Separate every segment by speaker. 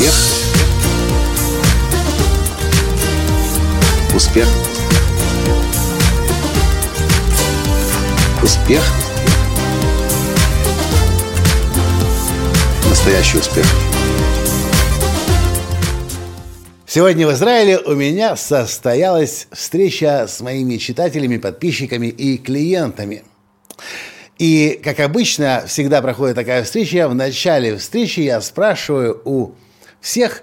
Speaker 1: Успех. Успех. Успех. Настоящий успех.
Speaker 2: Сегодня в Израиле у меня состоялась встреча с моими читателями, подписчиками и клиентами. И, как обычно, всегда проходит такая встреча. В начале встречи я спрашиваю у всех,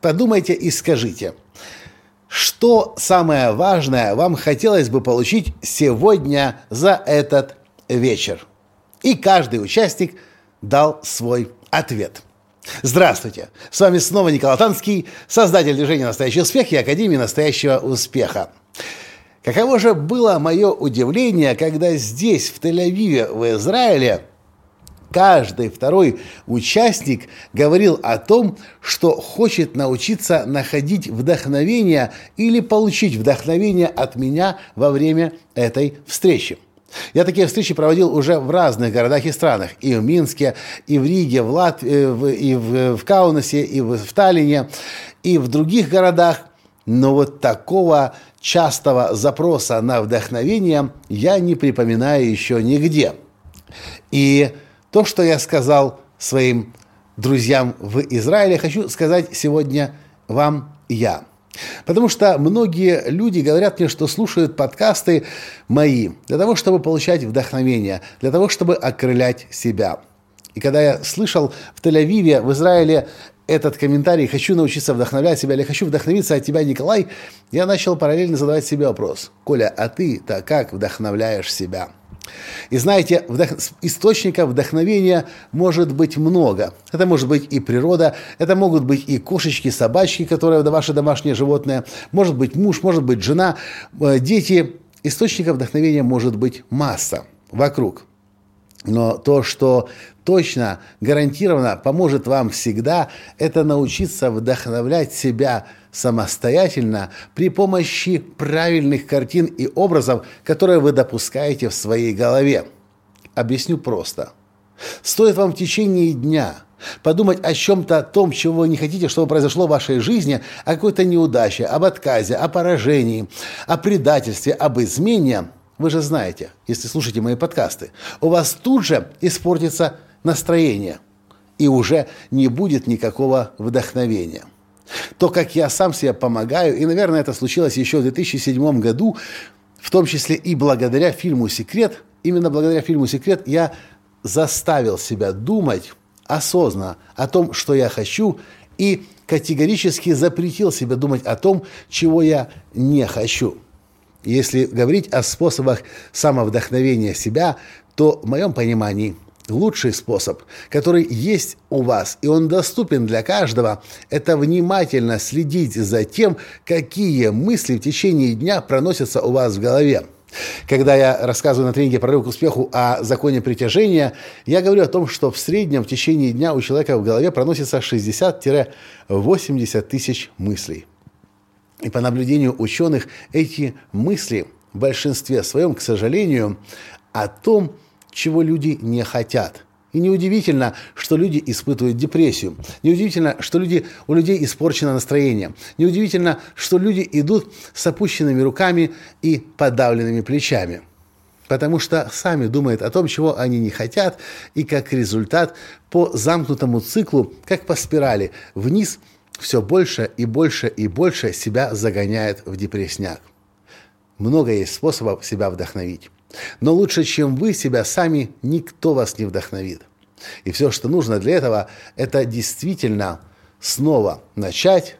Speaker 2: подумайте и скажите, что самое важное вам хотелось бы получить сегодня за этот вечер? И каждый участник дал свой ответ – Здравствуйте! С вами снова Николай Танский, создатель движения «Настоящий успех» и Академии «Настоящего успеха». Каково же было мое удивление, когда здесь, в Тель-Авиве, в Израиле, каждый второй участник говорил о том, что хочет научиться находить вдохновение или получить вдохновение от меня во время этой встречи. Я такие встречи проводил уже в разных городах и странах. И в Минске, и в Риге, в Латвии, э, и в, в Каунасе, и в Таллине, и в других городах. Но вот такого частого запроса на вдохновение я не припоминаю еще нигде. И то, что я сказал своим друзьям в Израиле, хочу сказать сегодня вам я – Потому что многие люди говорят мне, что слушают подкасты мои для того, чтобы получать вдохновение, для того, чтобы окрылять себя. И когда я слышал в Тель-Авиве, в Израиле этот комментарий «хочу научиться вдохновлять себя» или «хочу вдохновиться от тебя, Николай», я начал параллельно задавать себе вопрос. «Коля, а ты-то как вдохновляешь себя?» И знаете, вдох... источников вдохновения может быть много. Это может быть и природа, это могут быть и кошечки, собачки, которые ваше домашнее животное, может быть муж, может быть жена, э, дети. Источников вдохновения может быть масса вокруг. Но то, что точно, гарантированно поможет вам всегда, это научиться вдохновлять себя самостоятельно при помощи правильных картин и образов, которые вы допускаете в своей голове. Объясню просто. Стоит вам в течение дня подумать о чем-то том, чего вы не хотите, чтобы произошло в вашей жизни, о какой-то неудаче, об отказе, о поражении, о предательстве, об измене – вы же знаете, если слушаете мои подкасты, у вас тут же испортится настроение, и уже не будет никакого вдохновения. То, как я сам себе помогаю, и, наверное, это случилось еще в 2007 году, в том числе и благодаря фильму «Секрет», именно благодаря фильму «Секрет» я заставил себя думать осознанно о том, что я хочу, и категорически запретил себе думать о том, чего я не хочу. Если говорить о способах самовдохновения себя, то в моем понимании лучший способ, который есть у вас, и он доступен для каждого, это внимательно следить за тем, какие мысли в течение дня проносятся у вас в голове. Когда я рассказываю на тренинге «Прорыв к успеху» о законе притяжения, я говорю о том, что в среднем в течение дня у человека в голове проносится 60-80 тысяч мыслей. И по наблюдению ученых, эти мысли в большинстве своем, к сожалению, о том, чего люди не хотят. И неудивительно, что люди испытывают депрессию. Неудивительно, что люди, у людей испорчено настроение. Неудивительно, что люди идут с опущенными руками и подавленными плечами. Потому что сами думают о том, чего они не хотят, и как результат по замкнутому циклу, как по спирали, вниз – все больше и больше и больше себя загоняет в депрессняк. Много есть способов себя вдохновить. Но лучше, чем вы себя сами, никто вас не вдохновит. И все, что нужно для этого, это действительно снова начать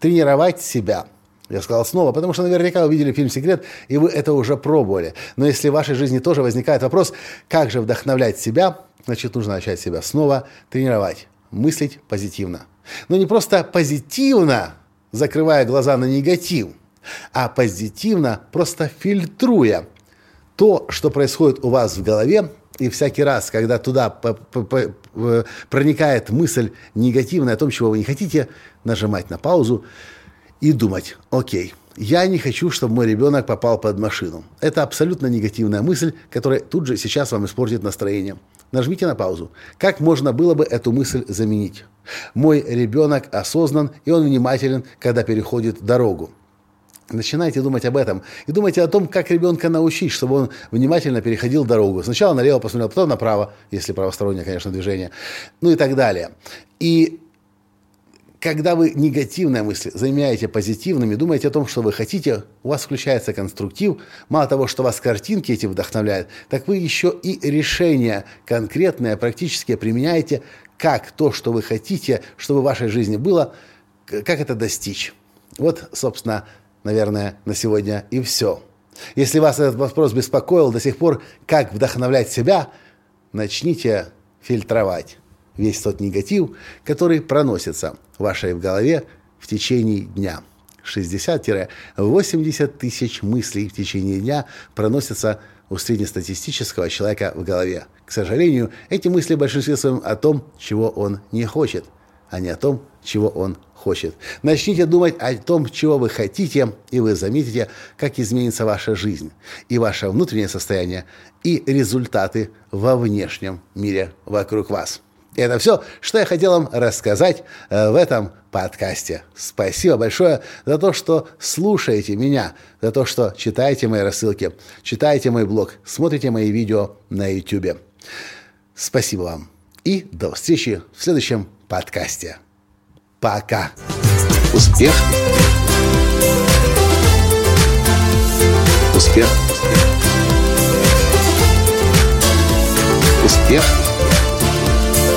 Speaker 2: тренировать себя. Я сказал снова, потому что наверняка вы видели фильм «Секрет», и вы это уже пробовали. Но если в вашей жизни тоже возникает вопрос, как же вдохновлять себя, значит, нужно начать себя снова тренировать, мыслить позитивно – но не просто позитивно, закрывая глаза на негатив, а позитивно, просто фильтруя то, что происходит у вас в голове, и всякий раз, когда туда проникает мысль негативная о том, чего вы не хотите, нажимать на паузу и думать, окей, я не хочу, чтобы мой ребенок попал под машину. Это абсолютно негативная мысль, которая тут же сейчас вам испортит настроение. Нажмите на паузу. Как можно было бы эту мысль заменить? Мой ребенок осознан, и он внимателен, когда переходит дорогу. Начинайте думать об этом. И думайте о том, как ребенка научить, чтобы он внимательно переходил дорогу. Сначала налево посмотрел, потом направо, если правостороннее, конечно, движение. Ну и так далее. И когда вы негативные мысли заменяете позитивными, думаете о том, что вы хотите, у вас включается конструктив. Мало того, что вас картинки эти вдохновляют, так вы еще и решения конкретные, практически применяете, как то, что вы хотите, чтобы в вашей жизни было, как это достичь. Вот, собственно, наверное, на сегодня и все. Если вас этот вопрос беспокоил до сих пор, как вдохновлять себя, начните фильтровать весь тот негатив, который проносится в вашей голове в течение дня. 60-80 тысяч мыслей в течение дня проносятся у среднестатистического человека в голове. К сожалению, эти мысли в большинстве своем о том, чего он не хочет, а не о том, чего он хочет. Начните думать о том, чего вы хотите, и вы заметите, как изменится ваша жизнь, и ваше внутреннее состояние, и результаты во внешнем мире вокруг вас. И это все, что я хотел вам рассказать э, в этом подкасте. Спасибо большое за то, что слушаете меня, за то, что читаете мои рассылки, читаете мой блог, смотрите мои видео на YouTube. Спасибо вам. И до встречи в следующем подкасте. Пока. Успех. Успех. Успех